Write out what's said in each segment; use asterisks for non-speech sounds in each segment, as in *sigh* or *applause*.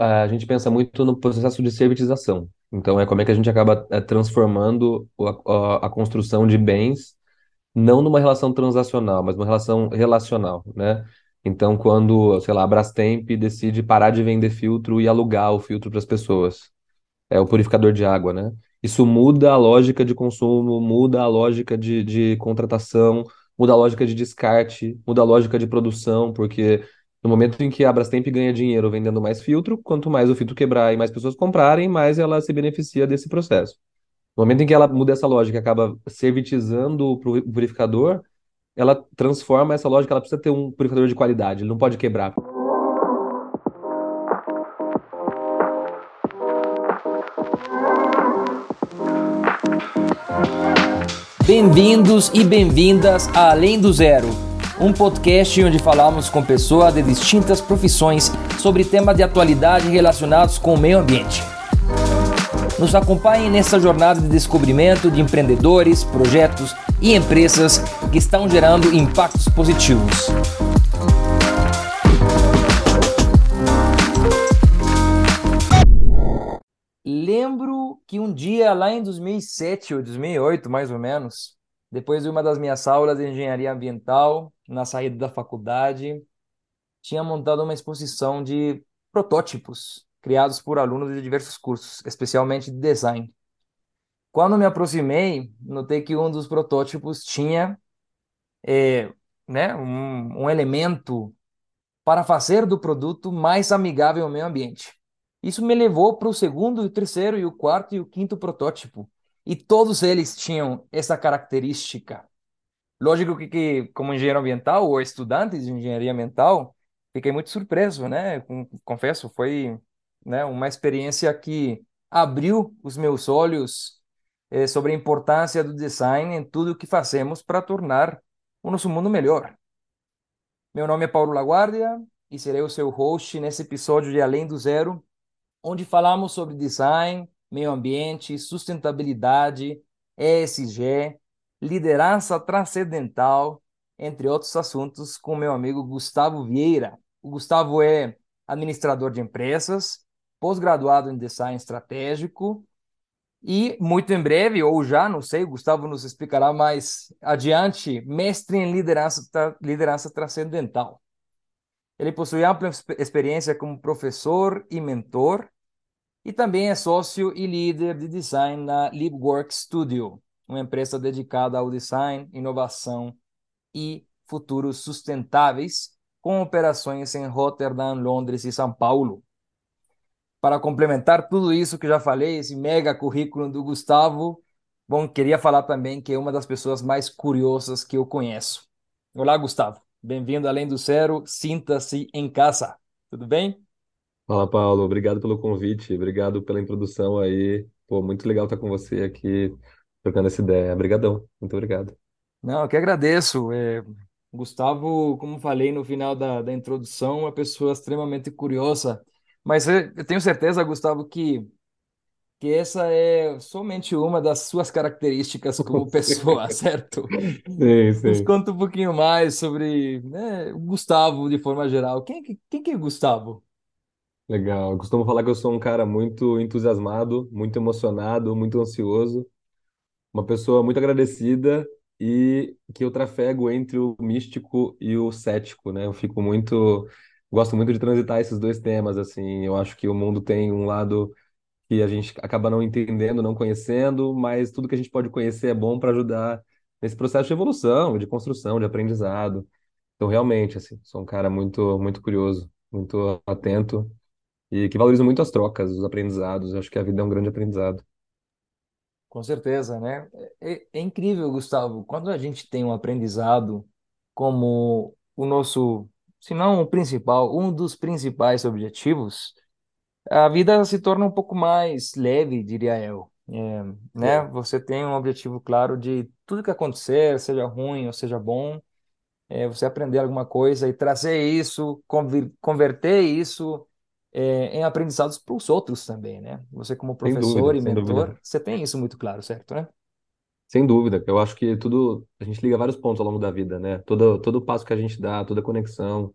a gente pensa muito no processo de servitização. Então, é como é que a gente acaba é, transformando a, a, a construção de bens não numa relação transacional, mas numa relação relacional, né? Então, quando, sei lá, a Brastemp decide parar de vender filtro e alugar o filtro para as pessoas, é o purificador de água, né? Isso muda a lógica de consumo, muda a lógica de, de contratação, muda a lógica de descarte, muda a lógica de produção, porque no momento em que a Brastemp ganha dinheiro vendendo mais filtro, quanto mais o filtro quebrar e mais pessoas comprarem, mais ela se beneficia desse processo. No momento em que ela muda essa lógica acaba servitizando o purificador, ela transforma essa lógica, ela precisa ter um purificador de qualidade, ele não pode quebrar. Bem-vindos e bem-vindas a Além do Zero, um podcast onde falamos com pessoas de distintas profissões sobre temas de atualidade relacionados com o meio ambiente. Nos acompanhe nessa jornada de descobrimento de empreendedores, projetos e empresas que estão gerando impactos positivos. Lembro que um dia lá em 2007 ou 2008, mais ou menos, depois de uma das minhas aulas de engenharia ambiental, na saída da faculdade, tinha montado uma exposição de protótipos criados por alunos de diversos cursos, especialmente de design. Quando me aproximei, notei que um dos protótipos tinha é, né, um, um elemento para fazer do produto mais amigável ao meio ambiente. Isso me levou para o segundo, o terceiro, e o quarto e o quinto protótipo. E todos eles tinham essa característica. Lógico que, que como engenheiro ambiental ou estudante de engenharia ambiental, fiquei muito surpreso, né? Confesso, foi né, uma experiência que abriu os meus olhos eh, sobre a importância do design em tudo o que fazemos para tornar o nosso mundo melhor. Meu nome é Paulo Laguardia e serei o seu host nesse episódio de Além do Zero, onde falamos sobre design, meio ambiente, sustentabilidade, ESG, liderança transcendental, entre outros assuntos, com meu amigo Gustavo Vieira. O Gustavo é administrador de empresas, pós-graduado em design estratégico e muito em breve, ou já, não sei, o Gustavo nos explicará mais adiante, mestre em liderança, liderança transcendental. Ele possui ampla experiência como professor e mentor, e também é sócio e líder de design na LibWork Studio, uma empresa dedicada ao design, inovação e futuros sustentáveis, com operações em Rotterdam, Londres e São Paulo. Para complementar tudo isso que já falei, esse mega currículo do Gustavo, bom, queria falar também que é uma das pessoas mais curiosas que eu conheço. Olá, Gustavo. Bem-vindo Além do Zero. Sinta-se em casa. Tudo bem? Fala, Paulo. Obrigado pelo convite. Obrigado pela introdução aí. Pô, muito legal estar com você aqui, trocando essa ideia. Obrigadão. Muito obrigado. Não, eu que agradeço. É, Gustavo, como falei no final da, da introdução, uma pessoa extremamente curiosa mas eu tenho certeza, Gustavo, que, que essa é somente uma das suas características *laughs* como pessoa, certo? Sim, Nos sim. conta um pouquinho mais sobre, né, o Gustavo de forma geral. Quem, é que- quem que é Gustavo? Legal. Eu costumo falar que eu sou um cara muito entusiasmado, muito emocionado, muito ansioso, uma pessoa muito agradecida e que eu trafego entre o místico e o cético, né? Eu fico muito, gosto muito de transitar esses dois temas, assim. Eu acho que o mundo tem um lado que a gente acaba não entendendo, não conhecendo, mas tudo que a gente pode conhecer é bom para ajudar nesse processo de evolução, de construção, de aprendizado. Então, realmente, assim, sou um cara muito, muito curioso, muito atento e que valorizo muito as trocas, os aprendizados. Eu acho que a vida é um grande aprendizado. Com certeza, né? É, é incrível, Gustavo, quando a gente tem um aprendizado como o nosso, se não o principal, um dos principais objetivos, a vida se torna um pouco mais leve, diria eu. É, né? Sim, Você tem um objetivo claro de tudo que acontecer, seja ruim ou seja bom, é, você aprender alguma coisa e trazer isso, conver- converter isso, é, em aprendizados para os outros também, né? Você como professor dúvida, e mentor, você tem isso muito claro, certo, né? Sem dúvida. Eu acho que tudo, a gente liga vários pontos ao longo da vida, né? Todo, todo passo que a gente dá, toda conexão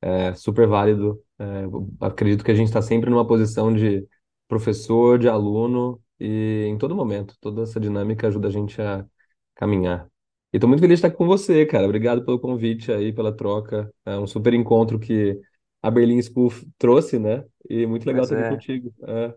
é super válido Eu acredito que a gente está sempre numa posição de professor, de aluno, e em todo momento, toda essa dinâmica ajuda a gente a caminhar. E estou muito feliz de estar com você, cara. Obrigado pelo convite aí, pela troca. É um super encontro que a Berlin School trouxe, né? E muito legal Pois aqui é. contigo. É,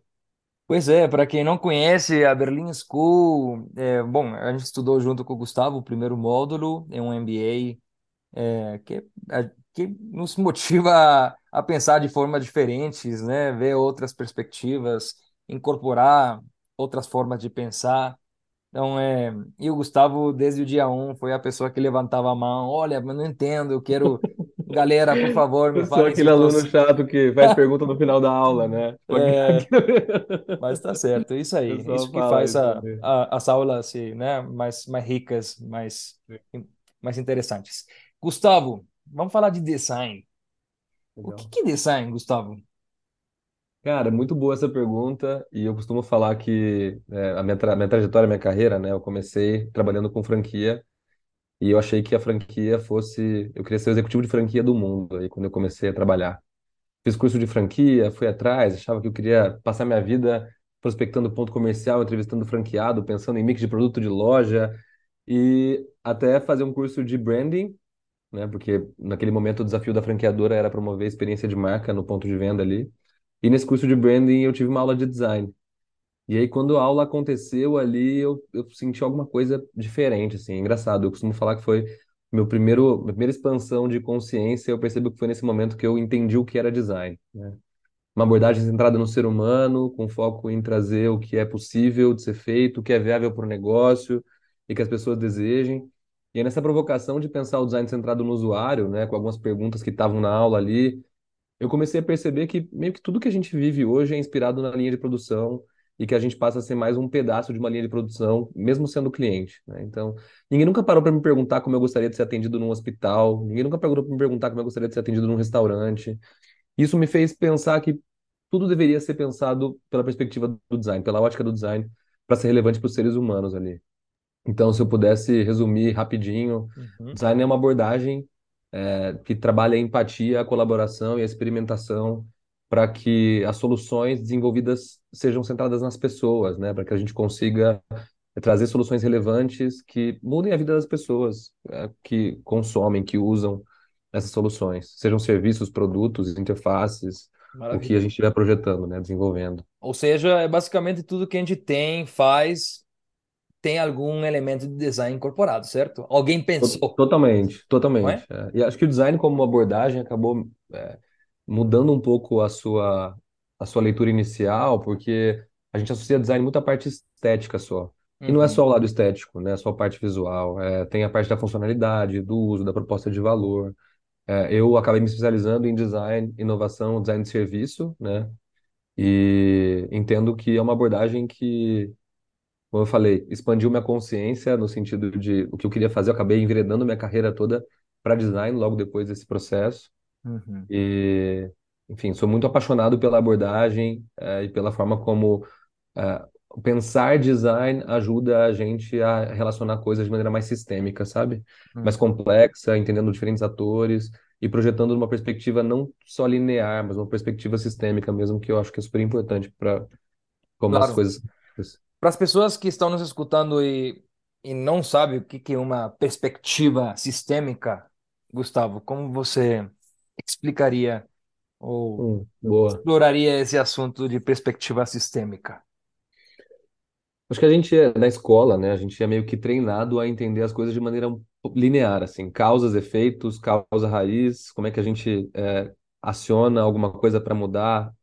Pois é, para quem não conhece, a Berlin School, é, bom, a gente estudou junto com o Gustavo o primeiro módulo, é um MBA é, que, a- que nos motiva a, a pensar de formas diferentes, né? Ver outras perspectivas, incorporar outras formas de pensar. Então, é, e o Gustavo, desde o dia um, foi a pessoa que levantava a mão, olha, mas não entendo, eu quero, galera, por favor, me Eu sou aquele aluno chato que faz *laughs* pergunta no final da aula, né? É, Mas tá certo, é isso aí. É Isso que fala faz isso a, a, as aulas assim, né, mais, mais ricas, mais, mais interessantes. Gustavo, vamos falar de design. O que Legal. que é design, Gustavo? Cara, muito boa essa pergunta. E eu costumo falar que é, a minha, tra minha trajetória, minha carreira, né? Eu comecei trabalhando com franquia e eu achei que a franquia fosse. Eu queria ser o executivo de franquia do mundo aí quando eu comecei a trabalhar. Fiz curso de franquia, fui atrás, achava que eu queria passar minha vida prospectando ponto comercial, entrevistando franqueado, pensando em mix de produto de loja e até fazer um curso de branding, né? Porque naquele momento o desafio da franqueadora era promover a experiência de marca no ponto de venda ali. E nesse curso de branding eu tive uma aula de design. E aí quando a aula aconteceu ali, eu, eu senti alguma coisa diferente, assim, engraçado. Eu costumo falar que foi meu primeiro, minha primeira expansão de consciência, eu percebo que foi nesse momento que eu entendi o que era design, né? Uma abordagem centrada no ser humano, com foco em trazer o que é possível de ser feito, o que é viável para o negócio e que as pessoas desejem. E aí, nessa provocação de pensar o design centrado no usuário, né, com algumas perguntas que estavam na aula ali, eu comecei a perceber que meio que tudo que a gente vive hoje é inspirado na linha de produção e que a gente passa a ser mais um pedaço de uma linha de produção, mesmo sendo cliente, né? Então, ninguém nunca parou para me perguntar como eu gostaria de ser atendido num hospital, ninguém nunca parou para me perguntar como eu gostaria de ser atendido num restaurante. Isso me fez pensar que tudo deveria ser pensado pela perspectiva do design, pela ótica do design, para ser relevante para os seres humanos ali. Então, se eu pudesse resumir rapidinho, Uhum, design é uma abordagem é, que trabalha a empatia, a colaboração e a experimentação para que as soluções desenvolvidas sejam centradas nas pessoas, né? Para que a gente consiga trazer soluções relevantes que mudem a vida das pessoas é, que consomem, que usam essas soluções, sejam serviços, produtos, interfaces, o que a maravilha. gente estiver projetando, né? Desenvolvendo. Ou seja, é basicamente tudo que a gente tem, faz, tem algum elemento de design incorporado, certo? Alguém pensou, Totalmente, é? totalmente. é. E acho que o design como abordagem acabou é, mudando um pouco a sua, a sua leitura inicial, porque a gente associa design muito à parte estética só. E não é só Uhum, o lado estético, né? É só a parte visual. É, tem a parte da funcionalidade, do uso, da proposta de valor. É, eu acabei me especializando em design, inovação, design de serviço, né? E entendo que é uma abordagem que como eu falei, expandiu minha consciência no sentido de o que eu queria fazer. Eu acabei enveredando minha carreira toda para design logo depois desse processo. Uhum. E, enfim, sou muito apaixonado pela abordagem, eh, e pela forma como eh, pensar design ajuda a gente a relacionar coisas de maneira mais sistêmica, sabe? Mais Uhum. complexa, entendendo diferentes atores e projetando numa perspectiva não só linear, mas uma perspectiva sistêmica mesmo, que eu acho que é super importante para como as Claro. coisas. Para as pessoas que estão nos escutando e, e não sabem o que que é uma perspectiva sistêmica, Gustavo, como você explicaria ou Hum, exploraria esse assunto de perspectiva sistêmica? Acho que a gente é, na escola, né, a gente é meio que treinado a entender as coisas de maneira linear, assim, causas, efeitos, causa, raiz, como é que a gente é, aciona alguma coisa para mudar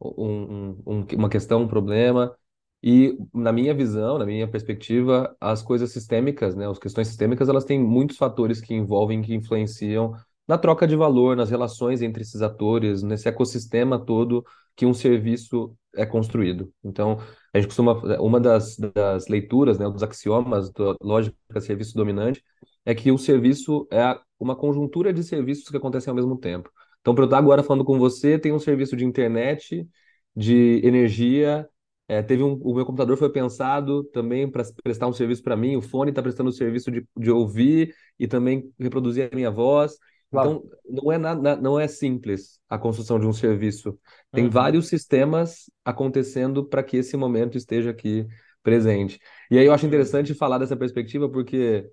um- um- uma questão, um problema. E na minha visão, na minha perspectiva, as coisas sistêmicas, né, as questões sistêmicas, elas têm muitos fatores que envolvem, que influenciam na troca de valor, nas relações entre esses atores, nesse ecossistema todo que um serviço é construído. Então, a gente costuma, uma das, das leituras, né, dos axiomas da lógica serviço dominante é que o serviço é uma conjuntura de serviços que acontecem ao mesmo tempo. Então, para eu estar agora falando com você, tem um serviço de internet, de energia. é, teve um, o meu computador foi pensado também para prestar um serviço para mim. O fone está prestando o serviço de, de ouvir e também reproduzir a minha voz. Claro. Então, não é, na, na- não é simples a construção de um serviço. Tem Uhum, vários sistemas acontecendo para que esse momento esteja aqui presente. E aí eu acho interessante falar dessa perspectiva, porque,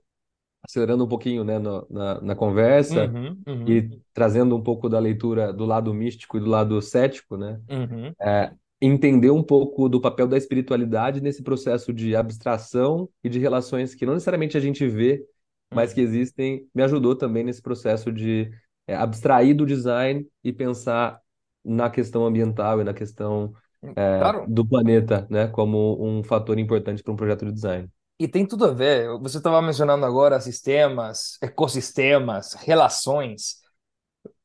acelerando um pouquinho, né, no- na, na conversa uhum, uhum, e trazendo um pouco da leitura do lado místico e do lado cético, né? uhum, é, entender um pouco do papel da espiritualidade nesse processo de abstração e de relações que não necessariamente a gente vê, mas que uhum. existem, me ajudou também nesse processo de é, abstrair do design e pensar na questão ambiental e na questão é, Claro. do planeta, né, como um fator importante para um projeto de design. E tem tudo a ver. Você estava mencionando agora sistemas, ecossistemas, relações.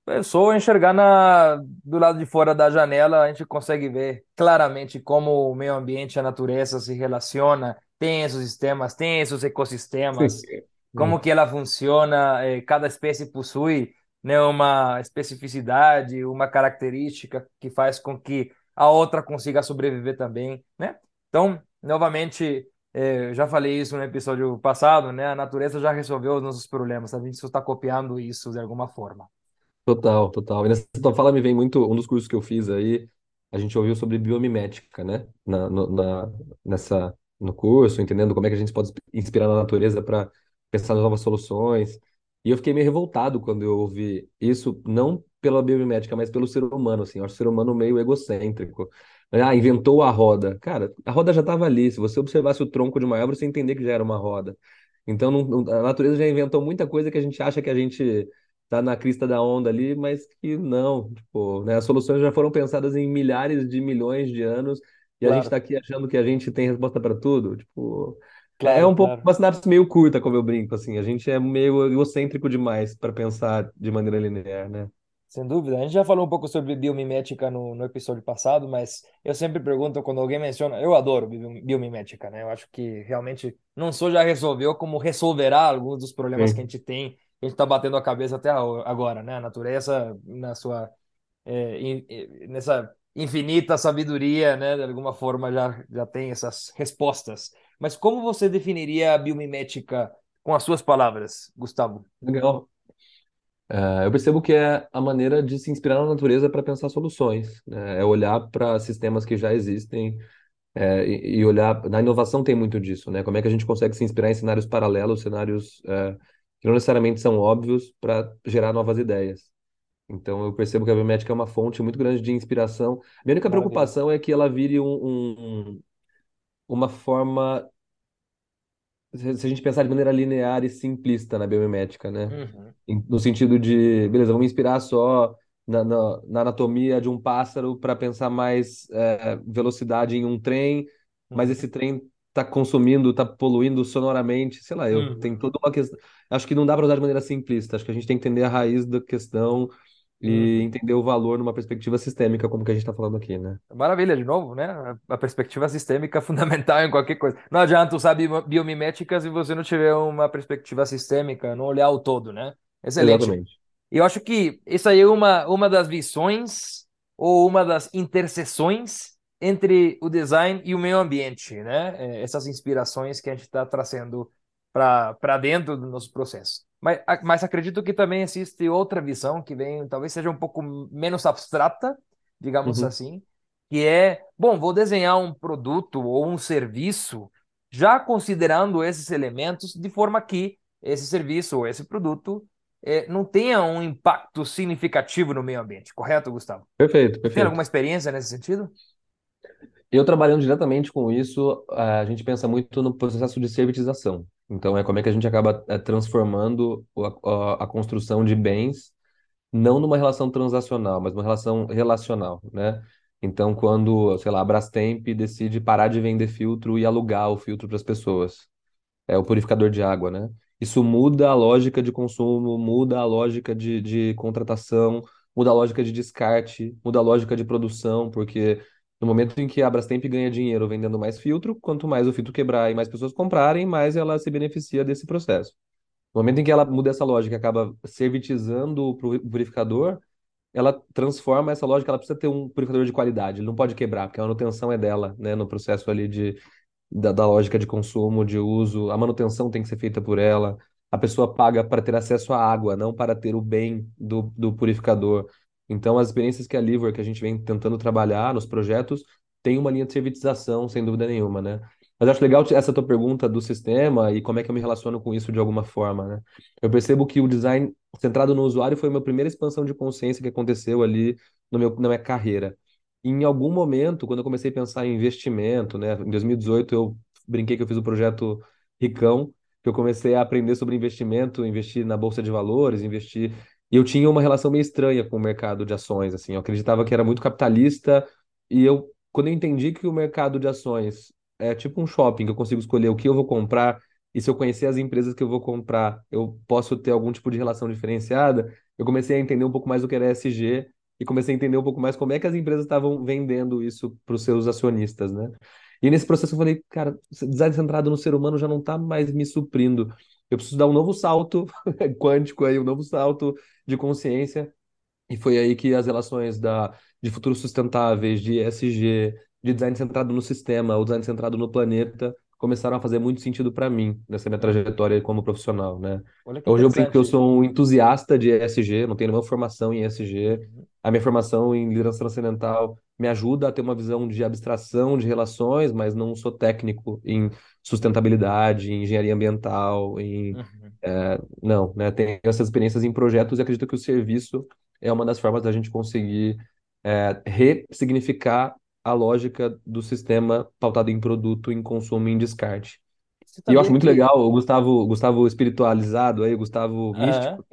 É só enxergar na, do lado de fora da janela, a gente consegue ver claramente como o meio ambiente, a natureza se relaciona, tem esses sistemas, tem esses Sim. Como É, que ela funciona, eh, cada espécie possui, né, uma especificidade, uma característica que faz com que a outra consiga sobreviver também, né? Então, novamente, eh, já falei isso no episódio passado, né? A natureza já resolveu os nossos problemas, a gente só está copiando isso de alguma forma. Total, total. E nessa tua fala me vem muito, um dos cursos que eu fiz aí, a gente ouviu sobre biomimética, né? Na, no, na, nessa, no curso, entendendo como é que a gente pode inspirar na natureza para pensar nas novas soluções. E eu fiquei meio revoltado quando eu ouvi isso, não pela biomimética, mas pelo ser humano, assim. Eu acho o ser humano meio egocêntrico. Ah, inventou a roda. Cara, a roda já estava ali. Se você observasse o tronco de uma árvore, você entender que já era uma roda. Então, não- a natureza já inventou muita coisa que a gente acha que a gente tá na crista da onda ali, mas que não, tipo, né? As soluções já foram pensadas em milhares de milhões de anos e a gente Claro, está aqui achando que a gente tem resposta para tudo, tipo, é é claro, um pouco claro. uma sinapse meio curta, como eu brinco, assim, a gente é meio egocêntrico demais para pensar de maneira linear, né? Sem dúvida. A gente já falou um pouco sobre biomimética no, no episódio passado, mas eu sempre pergunto quando alguém menciona. Eu adoro bio- biomimética, né? Eu acho que realmente não só já resolveu, como resolverá alguns dos problemas que a Sim, gente tem, que a gente está batendo a cabeça até agora, né? A natureza, na sua, é, in- eh, nessa infinita sabedoria, né? De alguma forma já, já tem essas respostas. Mas como você definiria a biomimética com as suas palavras, Gustavo? legal. É, eu percebo que é a maneira de se inspirar na natureza para pensar soluções, né? É olhar para sistemas que já existem É, e, e olhar, na inovação tem muito disso, né? Como é que a gente consegue se inspirar em cenários paralelos, cenários é, que não necessariamente são óbvios para gerar novas ideias. Então eu percebo que a biomédica é uma fonte muito grande de inspiração. Minha única Maravilha. preocupação é que ela vire um- um- uma forma, se se a gente pensar de maneira linear e simplista na biomimética, né? Uhum, Em- No sentido de, beleza, vamos inspirar só na, na, na anatomia de um pássaro para pensar mais é, velocidade em um trem, mas uhum, esse trem está consumindo, está poluindo sonoramente, sei lá, eu tem uhum. toda uma questão. Acho que não dá para usar de maneira simplista, acho que a gente tem que entender a raiz da questão e Uhum. entender o valor numa perspectiva sistêmica, como que a gente está falando aqui, né? Maravilha, de novo, né? A perspectiva sistêmica é *laughs* fundamental em qualquer coisa. Não adianta usar bio- biomimética se você não tiver uma perspectiva sistêmica, não olhar o todo, né? Excelente. Exatamente. Eu acho que isso aí é uma, uma das visões ou uma das interseções entre o design e o meio ambiente, né? É, Essas inspirações que a gente está trazendo para dentro do nosso processo. Mas, mas acredito que também existe outra visão que vem, talvez seja um pouco menos abstrata, digamos Uhum. assim, que é, bom, vou desenhar um produto ou um serviço já considerando esses elementos de forma que esse serviço ou esse produto eh, não tenha um impacto significativo no meio ambiente, correto, Gustavo? Perfeito, Você tem perfeito. alguma experiência nesse sentido? Eu trabalhando diretamente com isso, a gente pensa muito no processo de servitização. Então, é como é que a gente acaba é, transformando o- a, a construção de bens, não numa relação transacional, mas numa relação relacional, né? Então, quando, sei lá, a Brastemp decide parar de vender filtro e alugar o filtro para as pessoas é o purificador de água, né? Isso muda a lógica de consumo, muda a lógica de, de contratação, muda a lógica de descarte, muda a lógica de produção, porque no momento em que a Brastemp ganha dinheiro vendendo mais filtro, quanto mais o filtro quebrar e mais pessoas comprarem, mais ela se beneficia desse processo. No momento em que ela muda essa lógica, acaba servitizando o pu- purificador, ela transforma essa lógica, ela precisa ter um purificador de qualidade, ele não pode quebrar, porque a manutenção é dela, né, no processo ali de da, da lógica de consumo, de uso, a manutenção tem que ser feita por ela, a pessoa paga para ter acesso à água, não para ter o bem do, do purificador. Então, as experiências que a Livor, que a gente vem tentando trabalhar nos projetos, tem uma linha de servitização, sem dúvida nenhuma, né? Mas acho legal essa tua pergunta do sistema e como é que eu me relaciono com isso de alguma forma, né? Eu percebo que o design centrado no usuário foi a minha primeira expansão de consciência que aconteceu ali no meu, na minha carreira. E em algum momento, quando eu comecei a pensar em investimento, né? Em 2018 eu brinquei que eu fiz o projeto Ricão, que eu comecei a aprender sobre investimento, investir na bolsa de valores, investir e eu tinha uma relação meio estranha com o mercado de ações, assim. Eu acreditava que era muito capitalista e eu, quando eu entendi que o mercado de ações é tipo um shopping, que eu consigo escolher o que eu vou comprar e se eu conhecer as empresas que eu vou comprar, eu posso ter algum tipo de relação diferenciada, eu comecei a entender um pouco mais o que era ESG e comecei a entender um pouco mais como é que as empresas estavam vendendo isso para os seus acionistas, né? E nesse processo eu falei, cara, design centrado no ser humano já não está mais me suprindo. Eu preciso dar um novo salto *laughs* quântico aí, um novo salto de consciência. E foi aí que as relações da, de futuros sustentáveis, de ESG, de design centrado no sistema, o design centrado no planeta, começaram a fazer muito sentido para mim nessa minha trajetória como profissional, né? Hoje eu brinco que eu sou um entusiasta de ESG, não tenho nenhuma formação em ESG. Uhum. A minha formação em liderança transcendental me ajuda a ter uma visão de abstração de relações, mas não sou técnico em sustentabilidade, em engenharia ambiental, em uhum. é, não, né? Tenho essas experiências em projetos e acredito que o serviço é uma das formas da gente conseguir é, ressignificar a lógica do sistema pautado em produto, em consumo e em descarte. E eu acho muito que... legal o Gustavo, Gustavo espiritualizado aí, o Gustavo místico,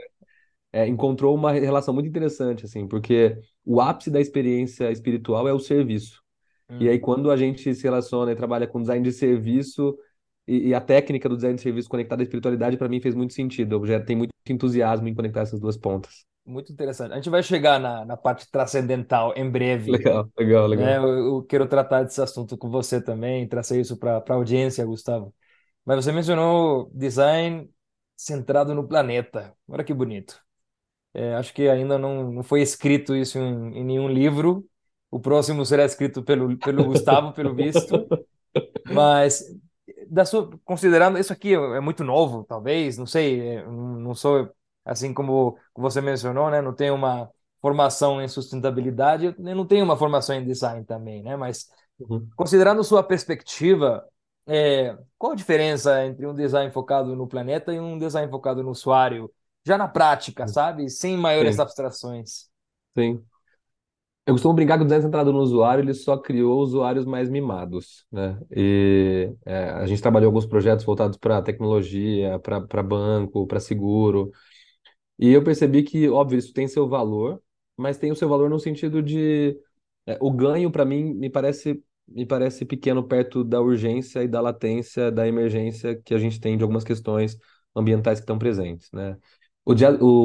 é, encontrou uma relação muito interessante, assim, porque o ápice da experiência espiritual é o serviço. Hum. E aí, hum. quando a gente se relaciona e trabalha com design de serviço, e, e a técnica do design de serviço conectada à espiritualidade, para mim, fez muito sentido. Eu já tenho muito entusiasmo em conectar essas duas pontas. Muito interessante. A gente vai chegar na, na parte transcendental em breve. Legal, legal, legal. Né? Eu, eu, quero tratar desse assunto com você também, trazer isso para a audiência, Gustavo. Mas você mencionou design centrado no planeta. Olha que bonito. É, acho que ainda não, não foi escrito isso em, em nenhum livro. O próximo será escrito pelo, pelo Gustavo, pelo visto. Mas da sua, considerando isso aqui é muito novo, talvez, não sei, é, não sou assim como você mencionou, né? Não tenho uma formação em sustentabilidade, eu não tenho uma formação em design também, né? Mas uhum. considerando sua perspectiva, é, qual a diferença entre um design focado no planeta e um design focado no usuário, já na prática, sabe? Sem maiores Sim. abstrações. Sim. Eu costumo brincar que o design centrado no usuário, ele só criou usuários mais mimados, né? E é, a gente trabalhou alguns projetos voltados para tecnologia, para banco, para seguro, e eu percebi que, óbvio, isso tem seu valor, mas tem o seu valor no sentido de é, o ganho para mim me parece me parece pequeno perto da urgência e da latência da emergência que a gente tem de algumas questões ambientais que estão presentes, né? O,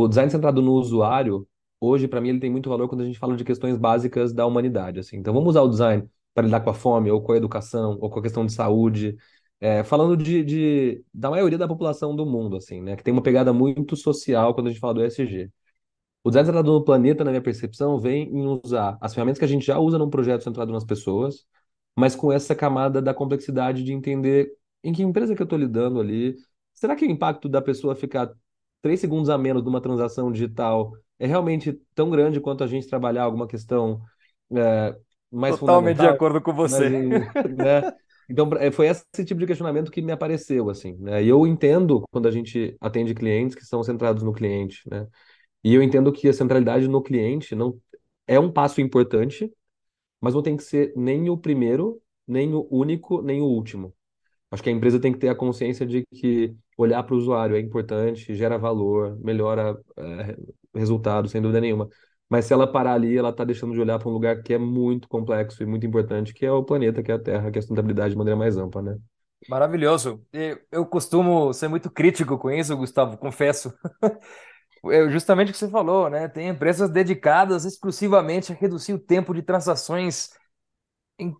o design centrado no usuário, hoje para mim ele tem muito valor quando a gente fala de questões básicas da humanidade, assim. Então vamos usar o design para lidar com a fome ou com a educação ou com a questão de saúde, é, falando de, de, da maioria da população do mundo, assim, né? Que tem uma pegada muito social quando a gente fala do ESG. O design centrado no planeta, na minha percepção, vem em usar as ferramentas que a gente já usa num projeto centrado nas pessoas, mas com essa camada da complexidade de entender em que empresa que eu estou lidando ali. Será que o impacto da pessoa ficar três segundos a menos numa transação digital é realmente tão grande quanto a gente trabalhar alguma questão é, mais Totalmente de acordo com você. Né? Então, é, foi esse tipo de questionamento que me apareceu, assim, né? E eu entendo quando a gente atende clientes que são centrados no cliente, né? E eu entendo que a centralidade no cliente não é um passo importante, mas não tem que ser nem o primeiro, nem o único, nem o último. Acho que a empresa tem que ter a consciência de que olhar para o usuário é importante, gera valor, melhora é, resultado, sem dúvida nenhuma. Mas se ela parar ali, ela está deixando de olhar para um lugar que é muito complexo e muito importante, que é o planeta, que é a Terra, que é a sustentabilidade de maneira mais ampla, né? Maravilhoso. Eu costumo ser muito crítico com isso, Gustavo, confesso. *laughs* É justamente o que você falou, né? Tem empresas dedicadas exclusivamente a reduzir o tempo de transações em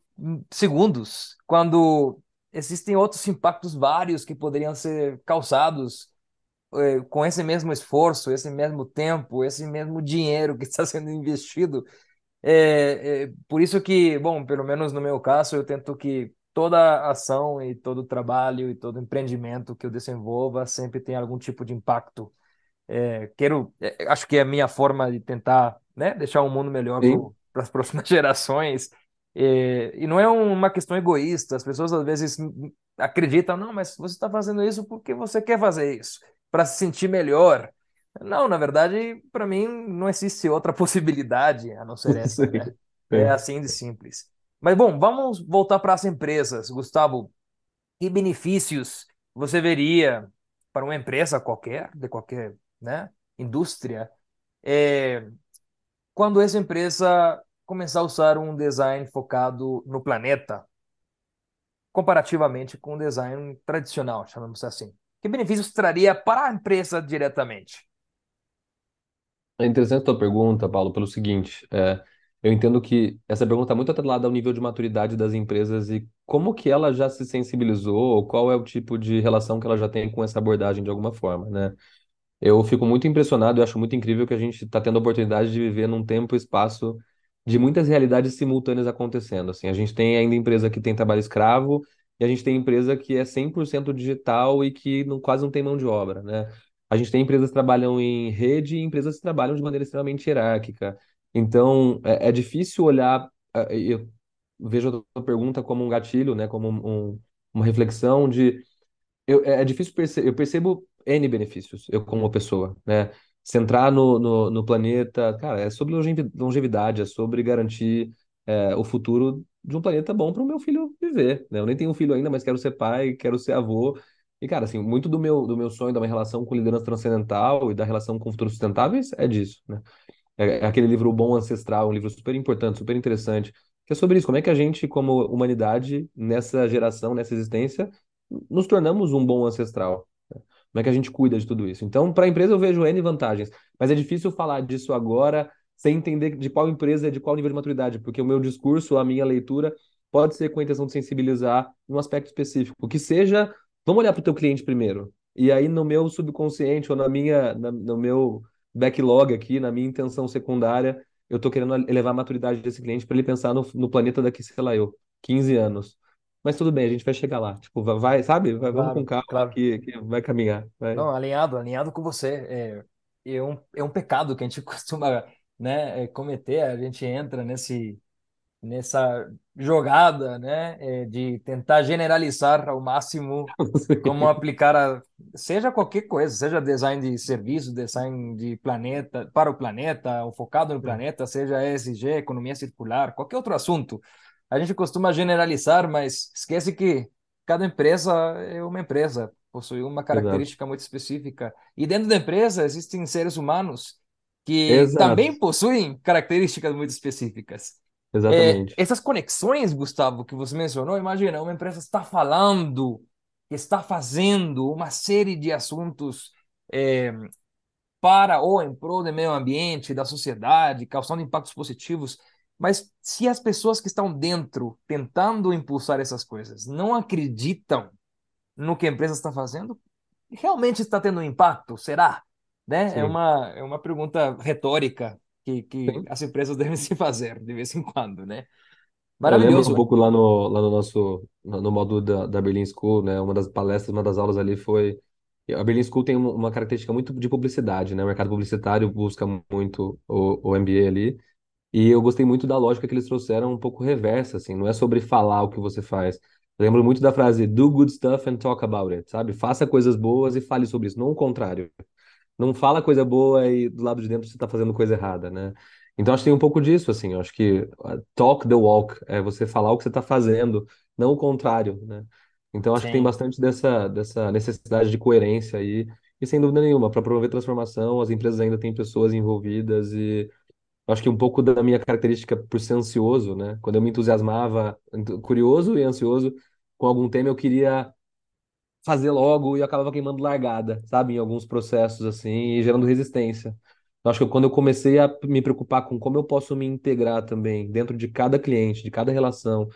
segundos, quando existem outros impactos vários que poderiam ser causados com esse mesmo esforço, esse mesmo tempo, esse mesmo dinheiro que *laughs* está sendo investido. É, é, por isso que, bom, pelo menos no meu caso, eu tento que toda ação e todo trabalho e todo empreendimento que eu desenvolva sempre tem algum tipo de impacto. É, quero, é, acho que é a minha forma de tentar, né, deixar um mundo melhor para *laughs* as próximas *laughs* gerações. É, e não é uma questão egoísta. As pessoas às vezes acreditam, não, mas você está fazendo isso porque você quer fazer isso, para se sentir melhor. Não, na verdade, para mim não existe outra *laughs* possibilidade a não ser essa, né? *laughs* É É. assim de simples. Mas bom, vamos voltar para as empresas. Gustavo, que benefícios você veria para uma empresa qualquer, de qualquer, né, indústria, é, quando essa empresa começar a usar um design focado no planeta, comparativamente com o design tradicional, chamamos assim? Que benefícios traria para a empresa diretamente? É interessante a tua pergunta, Paulo, pelo seguinte, é, eu entendo que essa pergunta está muito atrelada ao nível de maturidade das empresas e como que ela já se sensibilizou, ou qual é o tipo de relação que ela já tem com essa abordagem de alguma forma, né? Eu fico muito impressionado, eu acho muito incrível que a gente está tendo a oportunidade de viver num tempo e espaço de muitas realidades simultâneas acontecendo. Assim, a gente tem ainda empresa que tem trabalho escravo e a gente tem empresa que é 100% digital e que não, quase não tem mão de obra, né? A gente tem empresas que trabalham em rede e empresas que trabalham de maneira extremamente hierárquica. Então, é, é difícil olhar. eh, Eu vejo a pergunta como um gatilho, né? Como um, um- uma reflexão de eu, é é difícil perceber, eu percebo N benefícios, eu como pessoa, né? Centrar no, no, no planeta, cara, é sobre longevi- longevidade, é sobre garantir é, o futuro de um planeta bom para o meu filho viver, né? Eu nem tenho um filho ainda, mas quero ser pai, quero ser avô. E, cara, assim, muito do meu, do meu sonho, da minha relação com liderança transcendental e da relação com futuros sustentáveis é disso, né? É é aquele livro O Bom Ancestral, um livro super importante, super interessante, que é sobre isso, como é que a gente, como humanidade, nessa geração, nessa existência, nos tornamos um bom ancestral. né? Como é que a gente cuida de tudo isso? Então, para a empresa eu vejo N vantagens, mas é difícil falar disso agora sem entender de qual empresa, de qual nível de maturidade, porque o meu discurso, a minha leitura, pode ser com a intenção de sensibilizar um aspecto específico, que seja, vamos olhar para o teu cliente primeiro. E aí no meu subconsciente ou na minha, na- no meu backlog aqui, na minha intenção secundária, eu estou querendo elevar a maturidade desse cliente para ele pensar no, no planeta daqui, sei lá, eu, 15 anos. Mas tudo bem, a gente vai chegar lá. Tipo, vai, sabe? Vai- vamos com Claro, calma claro. que, que vai caminhar. Vai. Não, alinhado, alinhado com você. É, é um, é um pecado que a gente *laughs* costuma, né, é, cometer. A gente entra nesse, nessa jogada, né, é, de tentar generalizar ao máximo *laughs* como aplicar a, seja qualquer coisa, seja design de serviço, design de planeta, para o planeta, ou focado no planeta, seja ESG, economia circular, qualquer outro assunto. A gente costuma generalizar, mas esquece que cada empresa é uma empresa, possui uma Exato. característica muito específica. E dentro da empresa existem seres humanos que Exato. também possuem características muito específicas. É, Exatamente. essas conexões, Gustavo, que você mencionou, imagina, uma empresa está falando, está fazendo uma série de assuntos é, para ou em prol do meio ambiente, da sociedade, causando impactos positivos, mas se as pessoas que estão dentro tentando impulsar essas coisas não acreditam no que a empresa está fazendo, realmente está tendo um impacto? Será? Né? É uma, é uma pergunta retórica que, que Sim. as empresas *laughs* devem se fazer de vez em quando, né? Eu lembro um Maravilhoso. pouco lá no, lá no nosso, no, módulo da, da Berlin School, né? Uma das palestras, uma das aulas ali foi. A Berlin School tem uma uma característica muito de publicidade, né? O mercado publicitário busca muito o, o MBA ali. E eu gostei muito da lógica que eles trouxeram um pouco reversa, assim. Não é sobre falar o que você faz. Eu lembro muito da frase do good stuff and talk about it, sabe? Faça coisas boas e fale sobre isso, não o contrário. Não fala coisa boa e do lado de dentro você está fazendo coisa errada, né? Então acho que tem um pouco disso, assim. Eu acho que uh, talk the walk é você falar o que você está fazendo, não o contrário, né? Então acho que tem Sim, bastante dessa, dessa necessidade de coerência aí. E sem dúvida nenhuma, para promover transformação, as empresas ainda têm pessoas envolvidas e acho que um pouco da minha característica por ser ansioso, né? Quando eu me entusiasmava, ent- curioso e ansioso com algum tema, eu queria fazer logo e eu acabava queimando largada, sabe? Em alguns processos assim e gerando resistência. Eu acho que quando eu comecei a me preocupar com como eu posso me integrar também dentro de cada cliente, de cada relação,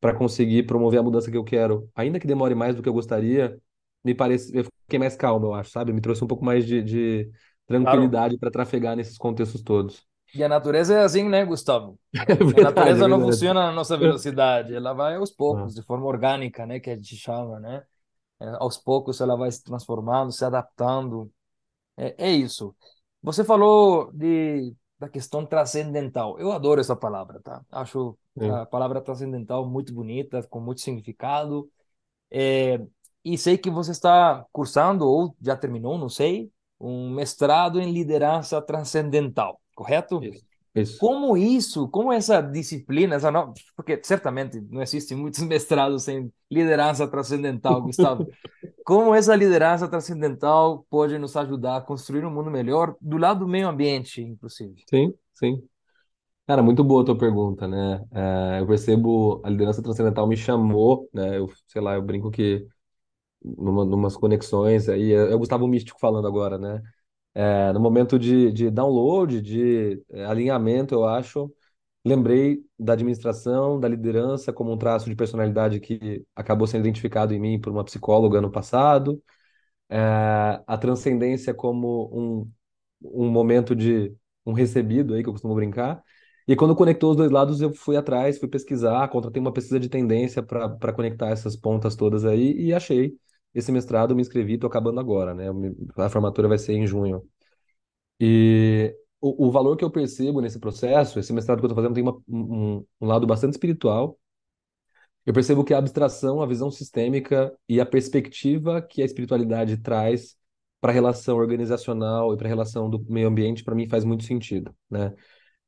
para conseguir promover a mudança que eu quero, ainda que demore mais do que eu gostaria, me parece, eu fiquei mais calmo, eu acho, sabe? Me trouxe um pouco mais de, de claro. tranquilidade para trafegar nesses contextos todos. E a natureza é assim, né, Gustavo? *laughs* É A verdade, é natureza não verdade. funciona na nossa velocidade, ela vai aos Ah, poucos, de forma orgânica, né, que a gente chama, né? É, aos poucos ela vai se transformando, se adaptando. É, é isso. Você falou de, da questão transcendental. Eu adoro essa palavra, tá? Acho sim, a palavra transcendental muito bonita, com muito significado. É, e sei que você está cursando, ou já terminou, não sei, um mestrado em liderança transcendental, correto? isso. Isso. Como isso, como essa disciplina, essa porque certamente não existem muitos *laughs* mestrados em liderança transcendental, Gustavo. *laughs* Como essa liderança transcendental pode nos ajudar a construir um mundo melhor do lado do meio ambiente, inclusive? Sim, sim. Cara, muito boa a tua pergunta, né? É, eu percebo a liderança transcendental me chamou, né? Eu, sei lá, eu brinco que numa, numas conexões aí, é, é o Gustavo Místico falando agora, né? É, no momento de, de download, de é, alinhamento, eu acho, lembrei da administração, da liderança como um traço de personalidade que acabou sendo identificado em mim por uma psicóloga ano passado, é, a transcendência como um, um momento de um recebido aí, que eu costumo brincar. E quando conectou os dois lados, eu fui atrás, fui pesquisar, contratei uma pesquisa de tendência para conectar essas pontas todas aí e achei esse mestrado, me inscrevi, estou acabando agora, né? A formatura vai ser em junho. E o, o valor que eu percebo nesse processo, esse mestrado que eu estou fazendo tem uma, um, um lado bastante espiritual. Eu percebo que a abstração, a visão sistêmica e a perspectiva que a espiritualidade traz para a relação organizacional e para a relação do meio ambiente, para mim faz muito sentido, né?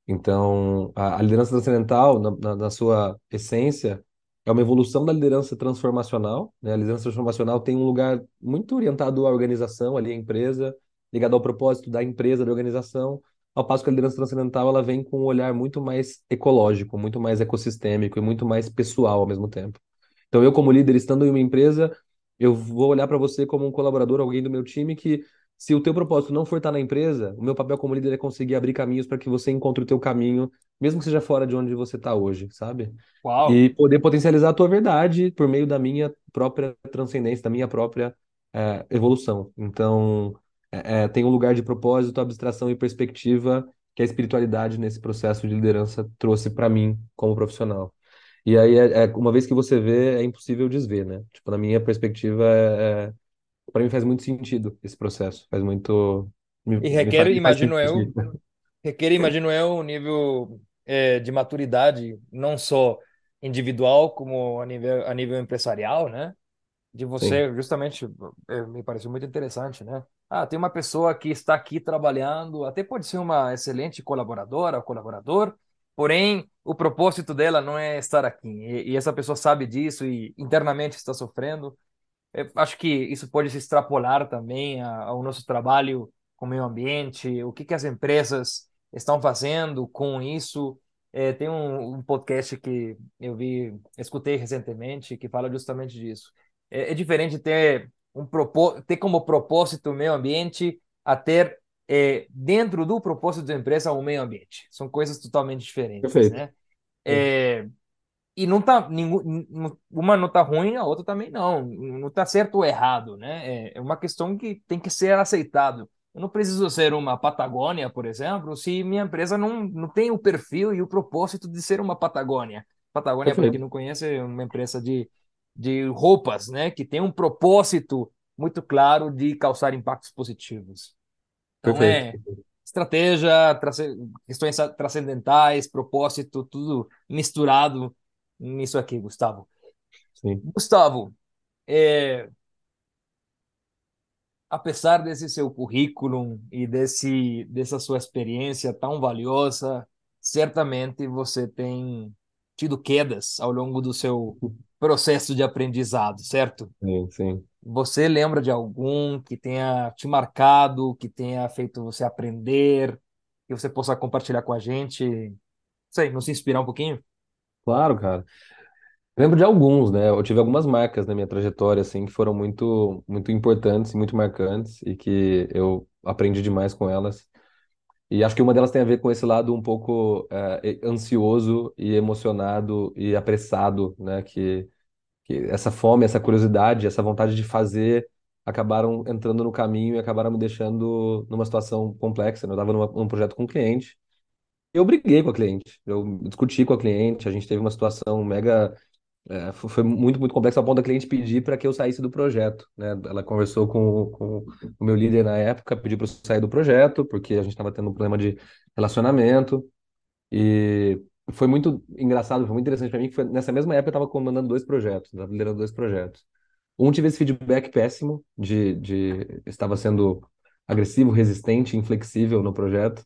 Então, a, a liderança transcendental, na, na, na sua essência, é uma evolução da liderança transformacional, né? A liderança transformacional tem um lugar muito orientado à organização, ali à empresa, ligado ao propósito da empresa, da organização, ao passo que a liderança transcendental ela vem com um olhar muito mais ecológico, muito mais ecossistêmico e muito mais pessoal ao mesmo tempo. Então, eu como líder, estando em uma empresa, eu vou olhar para você como um colaborador, alguém do meu time que se o teu propósito não for estar na empresa, o meu papel como líder é conseguir abrir caminhos para que você encontre o teu caminho, mesmo que seja fora de onde você está hoje, sabe? Uau! E poder potencializar a tua verdade por meio da minha própria transcendência, da minha própria eh, evolução. Então, é, é, tem um lugar de propósito, abstração e perspectiva que a espiritualidade nesse processo de liderança trouxe para mim como profissional. E aí, é, é- uma vez que você vê, é impossível desver, né? Tipo, na minha perspectiva, é, é, para mim faz muito sentido esse processo. Faz muito. Me, E requer, faz, imagino eu, requer, imagino eu, um nível eh, de maturidade, não só individual, como a nível, a nível empresarial, né? de Sim, você, justamente, eh, me pareceu muito interessante, né? Ah, tem uma pessoa que está aqui trabalhando, até pode ser uma excelente colaboradora, colaborador, porém, o propósito dela não é estar aqui. E, e essa pessoa sabe disso e internamente está sofrendo. Eu acho que isso pode se extrapolar também ao nosso trabalho com o meio ambiente, o que que as empresas estão fazendo com isso. É, tem um, um podcast que eu vi, escutei recentemente, que fala justamente disso. É, é diferente ter um propó ter como propósito o meio ambiente a ter é, dentro do propósito da empresa o meio ambiente. São coisas totalmente diferentes, perfeito. né? É, e não tá, nenhum, uma não tá ruim, a outra também não. Não tá certo ou errado, né? É é uma questão que tem que ser aceitado. Eu não preciso ser uma Patagônia, por exemplo, se minha empresa não, não tem o perfil e o propósito de ser uma Patagônia. Patagônia, para quem não conhece, é uma empresa de, de roupas, né? Que tem um propósito muito claro de causar impactos positivos. Então perfeito. é estratégia, questões transcendentais, propósito, tudo misturado nisso aqui, Gustavo. Sim. Gustavo, é, apesar desse seu currículo e desse dessa sua experiência tão valiosa, certamente você tem tido quedas ao longo do seu processo de aprendizado, certo? Sim, sim. Você lembra de algum que tenha te marcado, que tenha feito você aprender, que você possa compartilhar com a gente? Sei, nos inspirar um pouquinho? Claro, cara. Lembro de alguns, né? Eu tive algumas marcas na minha trajetória, assim, que foram muito, muito importantes e muito marcantes e que eu aprendi demais com elas. E acho que uma delas tem a ver com esse lado um pouco eh, ansioso e emocionado e apressado, né? Que, que essa fome, essa curiosidade, essa vontade de fazer acabaram entrando no caminho e acabaram me deixando numa situação complexa. né? Eu estava num projeto com um cliente eu briguei com a cliente, eu discuti com a cliente, a gente teve uma situação mega é, fo- foi muito, muito complexo ao ponto da cliente pedir para que eu saísse do projeto, né? Ela conversou com, com o meu líder na época, pediu para eu sair do projeto, porque a gente estava tendo um problema de relacionamento. E foi muito engraçado, foi muito interessante para mim, que foi, nessa mesma época eu estava comandando dois projetos, estava liderando dois projetos. Um tive esse feedback péssimo, de, de estava sendo agressivo, resistente, inflexível no projeto.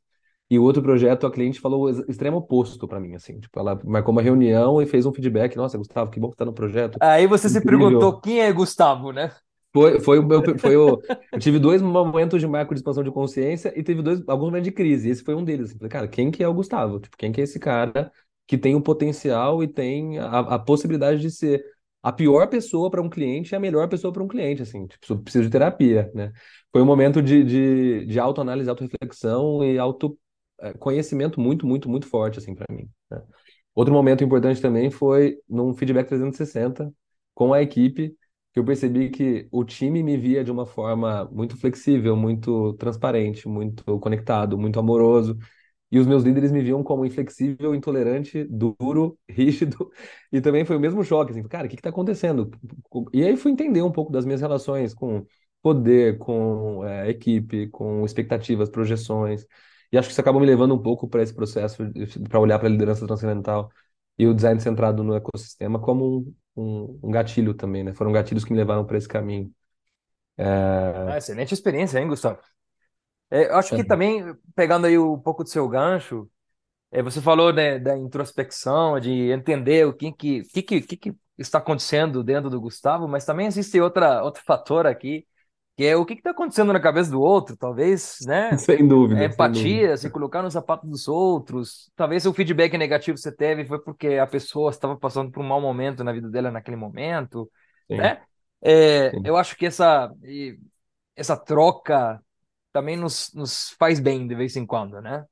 E o outro projeto, a cliente falou o ex- extremo oposto para mim, assim. Tipo, ela marcou uma reunião e fez um feedback. Nossa, Gustavo, que bom que tá no projeto. Aí você se perguntou Incrível. quem é Gustavo, né? Foi, foi o meu, foi o, eu tive dois momentos de marco de expansão de consciência e teve dois, alguns momentos de crise. Esse foi um deles. assim. Falei, cara, quem que é o Gustavo? Tipo, quem que é esse cara que tem o potencial e tem a, a possibilidade de ser a pior pessoa para um cliente e a melhor pessoa para um cliente, assim, tipo, preciso de terapia, né? Foi um momento de, de, de autoanálise, autorreflexão e autoconhecimento muito, muito, muito forte, assim, para mim, né? Outro momento importante também foi num feedback 360 com a equipe, que eu percebi que o time me via de uma forma muito flexível, muito transparente, muito conectado, muito amoroso. E os meus líderes me viam como inflexível, intolerante, duro, *laughs* rígido. E também foi o mesmo choque, assim, cara, o que está acontecendo? E aí fui entender um pouco das minhas relações com poder, com eh, equipe, com expectativas, projeções. E acho que isso acabou me levando um pouco para esse processo, para olhar para a liderança transcendental e o design centrado no ecossistema como um, um, um gatilho também, né? Foram gatilhos que me levaram para esse caminho. Ah, excelente experiência, hein, Gustavo? É, eu acho que também, pegando aí um pouco do seu gancho, é, você falou, né, da introspecção, de entender o que, que, que, que, que que está acontecendo dentro do Gustavo, mas também existe outra, outro fator aqui, que é o que está acontecendo na cabeça do outro, talvez, né? *laughs* Sem É dúvida, sem dúvida. empatia, se colocar nos sapatos dos outros. Talvez o feedback negativo que você teve foi porque a pessoa estava passando por um mau momento na vida dela naquele momento, Sim, né? É, eu acho que essa, essa troca também nos, nos faz bem de vez em quando, né?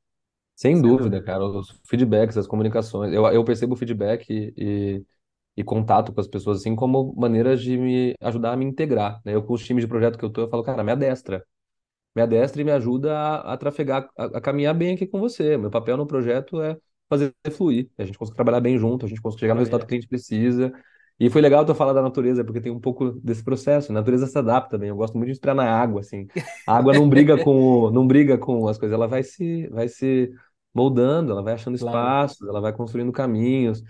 Sem Sem dúvida, dúvida. cara, os feedbacks, as comunicações. Eu, eu percebo o feedback e, e, e contato com as pessoas assim como maneiras de me ajudar a me integrar, né? Eu com os times de projeto que eu tô, eu falo, cara, me adestra. Me adestra e me ajuda a, a trafegar, a, a caminhar bem aqui com você. Meu papel no projeto é fazer fluir. A gente consegue trabalhar bem junto, a gente consegue chegar no resultado que Maravilha. o cliente precisa. E foi legal tu falar da natureza, porque tem um pouco desse processo. A natureza se adapta bem. Eu gosto muito de esperar na água, assim. A água não briga com, não briga com as coisas, ela vai se, vai se moldando, ela vai achando Claro. espaços, ela vai construindo caminhos.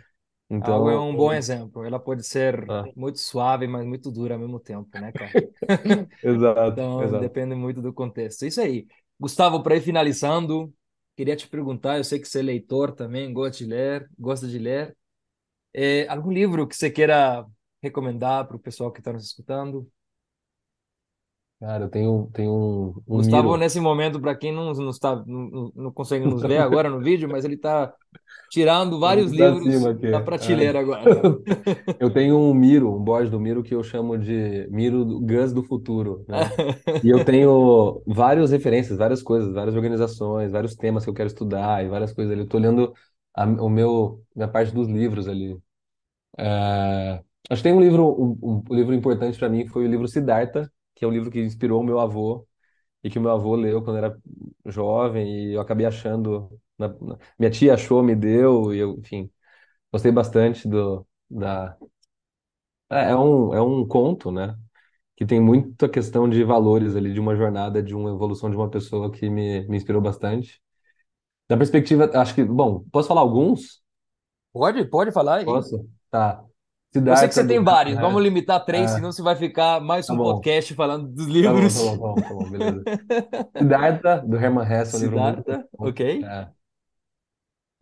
A água é Então, um bom exemplo. Ela pode ser ah, muito suave, mas muito dura ao mesmo tempo, né, cara? *laughs* exato, Então, exato. depende muito do contexto. Isso aí. Gustavo, para ir finalizando, queria te perguntar, eu sei que você é leitor também, gosta de ler, gosta de ler. É, algum livro que você queira recomendar para o pessoal que está nos escutando? Cara, eu tenho, tenho um, um Gustavo, Miro. nesse momento, para quem não, não, está, não, não consegue nos ver *laughs* agora no vídeo, mas ele está tirando vários pra livros da Ai. prateleira agora. *laughs* Eu tenho um Miro, um board do Miro que eu chamo de Miro do Gus do futuro, né? *laughs* E eu tenho várias referências, várias coisas, várias organizações, vários temas que eu quero estudar e várias coisas ali. Eu tô olhando a, o meu, minha parte dos livros ali. É, acho que tem um livro, um, um- um livro importante para mim foi o livro Siddhartha, que é o livro que inspirou o meu avô e que o meu avô leu quando era jovem e eu acabei achando, na- na- minha tia achou, me deu e eu, enfim, gostei bastante do da é, é um é um conto, né? Que tem muita questão de valores ali, de uma jornada, de uma evolução de uma pessoa que me, me inspirou bastante. Da perspectiva, acho que, bom, posso falar alguns? Pode, pode falar aí. Posso? Tá. Eu sei que você tem vários, Hermann vamos limitar três, É, senão você vai ficar mais tá um bom. podcast falando dos Tá bom, tá bom, livros. tá bom, tá bom, beleza. *laughs* Siddhartha, do Hermann Hesse, é um Siddhartha, ok. É.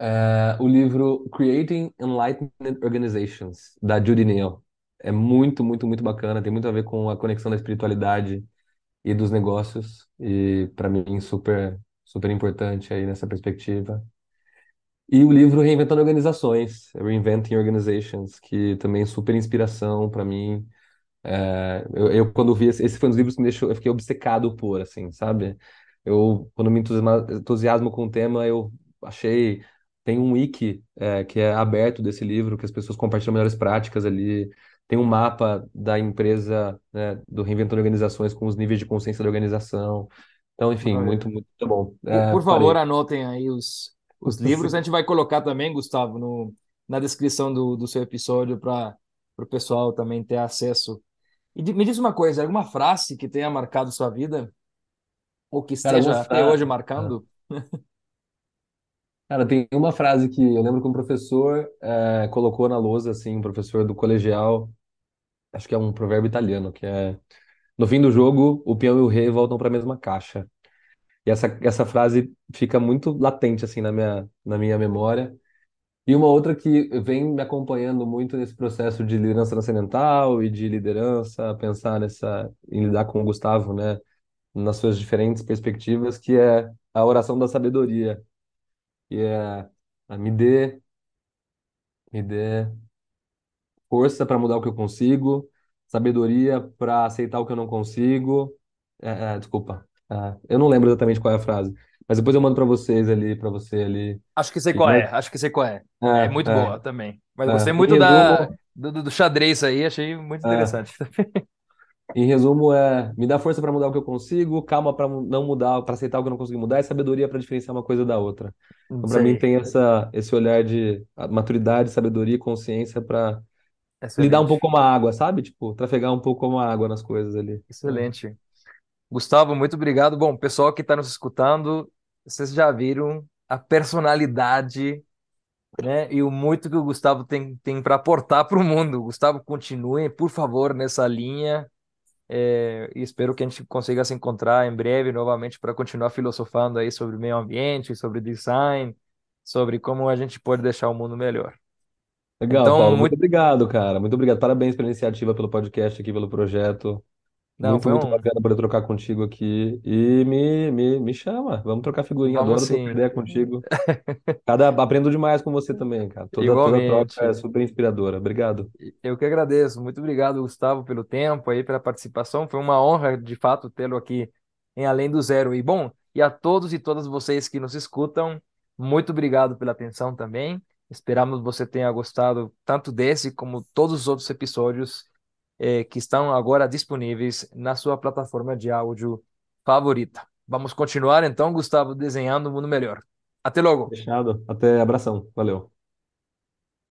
É, o livro Creating Enlightened Organizations, da Judy Neal. É muito, muito, muito bacana. Tem muito a ver com a conexão da espiritualidade e dos negócios. E, para mim, super, super importante aí nessa perspectiva. E o livro Reinventando Organizações, Reinventing Organizations, que também é super inspiração para mim. É, eu, eu, quando vi esse, esse foi um dos livros que me deixou, eu fiquei obcecado por, assim, sabe? Eu, quando me entusiasmo com o tema, eu achei, tem um wiki, é, que é aberto desse livro, que as pessoas compartilham melhores práticas ali, tem um mapa da empresa, né, do Reinventando Organizações com os níveis de consciência da organização. Então, enfim, muito, muito bom. Por, É, por favor, parei. anotem aí os, Os livros a gente vai colocar também, Gustavo, no, na descrição do, do seu episódio para o pessoal também ter acesso. E me diz uma coisa, alguma frase que tenha marcado sua vida? Ou que Cara, esteja até hoje marcando? *laughs* Cara, tem uma frase que eu lembro que um professor eh, colocou na lousa, assim, um professor do colegial, acho que é um provérbio italiano, que é no fim do jogo, o peão e o rei voltam para a mesma caixa. E essa, essa frase fica muito latente, assim, na minha, na minha memória. E uma outra que vem me acompanhando muito nesse processo de liderança transcendental e de liderança, pensar nessa, em lidar com o Gustavo, né, nas suas diferentes perspectivas, que é a oração da sabedoria, que é a me dê, me dê força para mudar o que eu consigo, sabedoria para aceitar o que eu não consigo. É, é, desculpa, É, eu não lembro exatamente qual é a frase, mas depois eu mando para vocês ali, para você ali. Acho que sei qual é, acho que sei qual é. É, É muito é, boa também. Mas é. gostei Em muito da, resumo, do, do do xadrez aí, achei muito é, interessante. Em resumo, é me dá força para mudar o que eu consigo, calma para não mudar, para aceitar o que eu não consigo mudar, e sabedoria para diferenciar uma coisa da outra. Então, para mim, Sei, tem essa, esse olhar de ah, maturidade, sabedoria e consciência para lidar um excelente, pouco como a água, sabe? Tipo, trafegar um pouco como a água nas coisas ali. Excelente. Gustavo, muito obrigado. Bom, pessoal que está nos escutando, vocês já viram a personalidade, né, e o muito que o Gustavo tem, tem para aportar para o mundo. Gustavo, continue, por favor, nessa linha. é, e espero que a gente consiga se encontrar em breve novamente para continuar filosofando aí sobre meio ambiente, sobre design, sobre como a gente pode deixar o mundo melhor. Legal, Então, Paulo. Muito muito, obrigado, cara. Muito obrigado. Parabéns pela iniciativa, pelo podcast aqui, pelo projeto. Não, Muito, foi muito um, bacana poder trocar contigo aqui. E me, me, me chama. Vamos trocar figurinha. vamos Adoro trocar sim, ideia contigo. Cada, aprendo demais com você também, cara. Toda, toda troca é igualmente. super inspiradora. Obrigado. Eu que agradeço. Muito obrigado, Gustavo, pelo tempo aí, pela participação. Foi uma honra, de fato, tê-lo aqui em Além do Zero. E bom, e a todos e todas vocês que nos escutam, muito obrigado pela atenção também. Esperamos que você tenha gostado tanto desse como todos os outros episódios eh, que estão agora disponíveis na sua plataforma de áudio favorita. Vamos continuar então, Gustavo, desenhando um mundo melhor. Até logo! Fechado. Até abração. Valeu.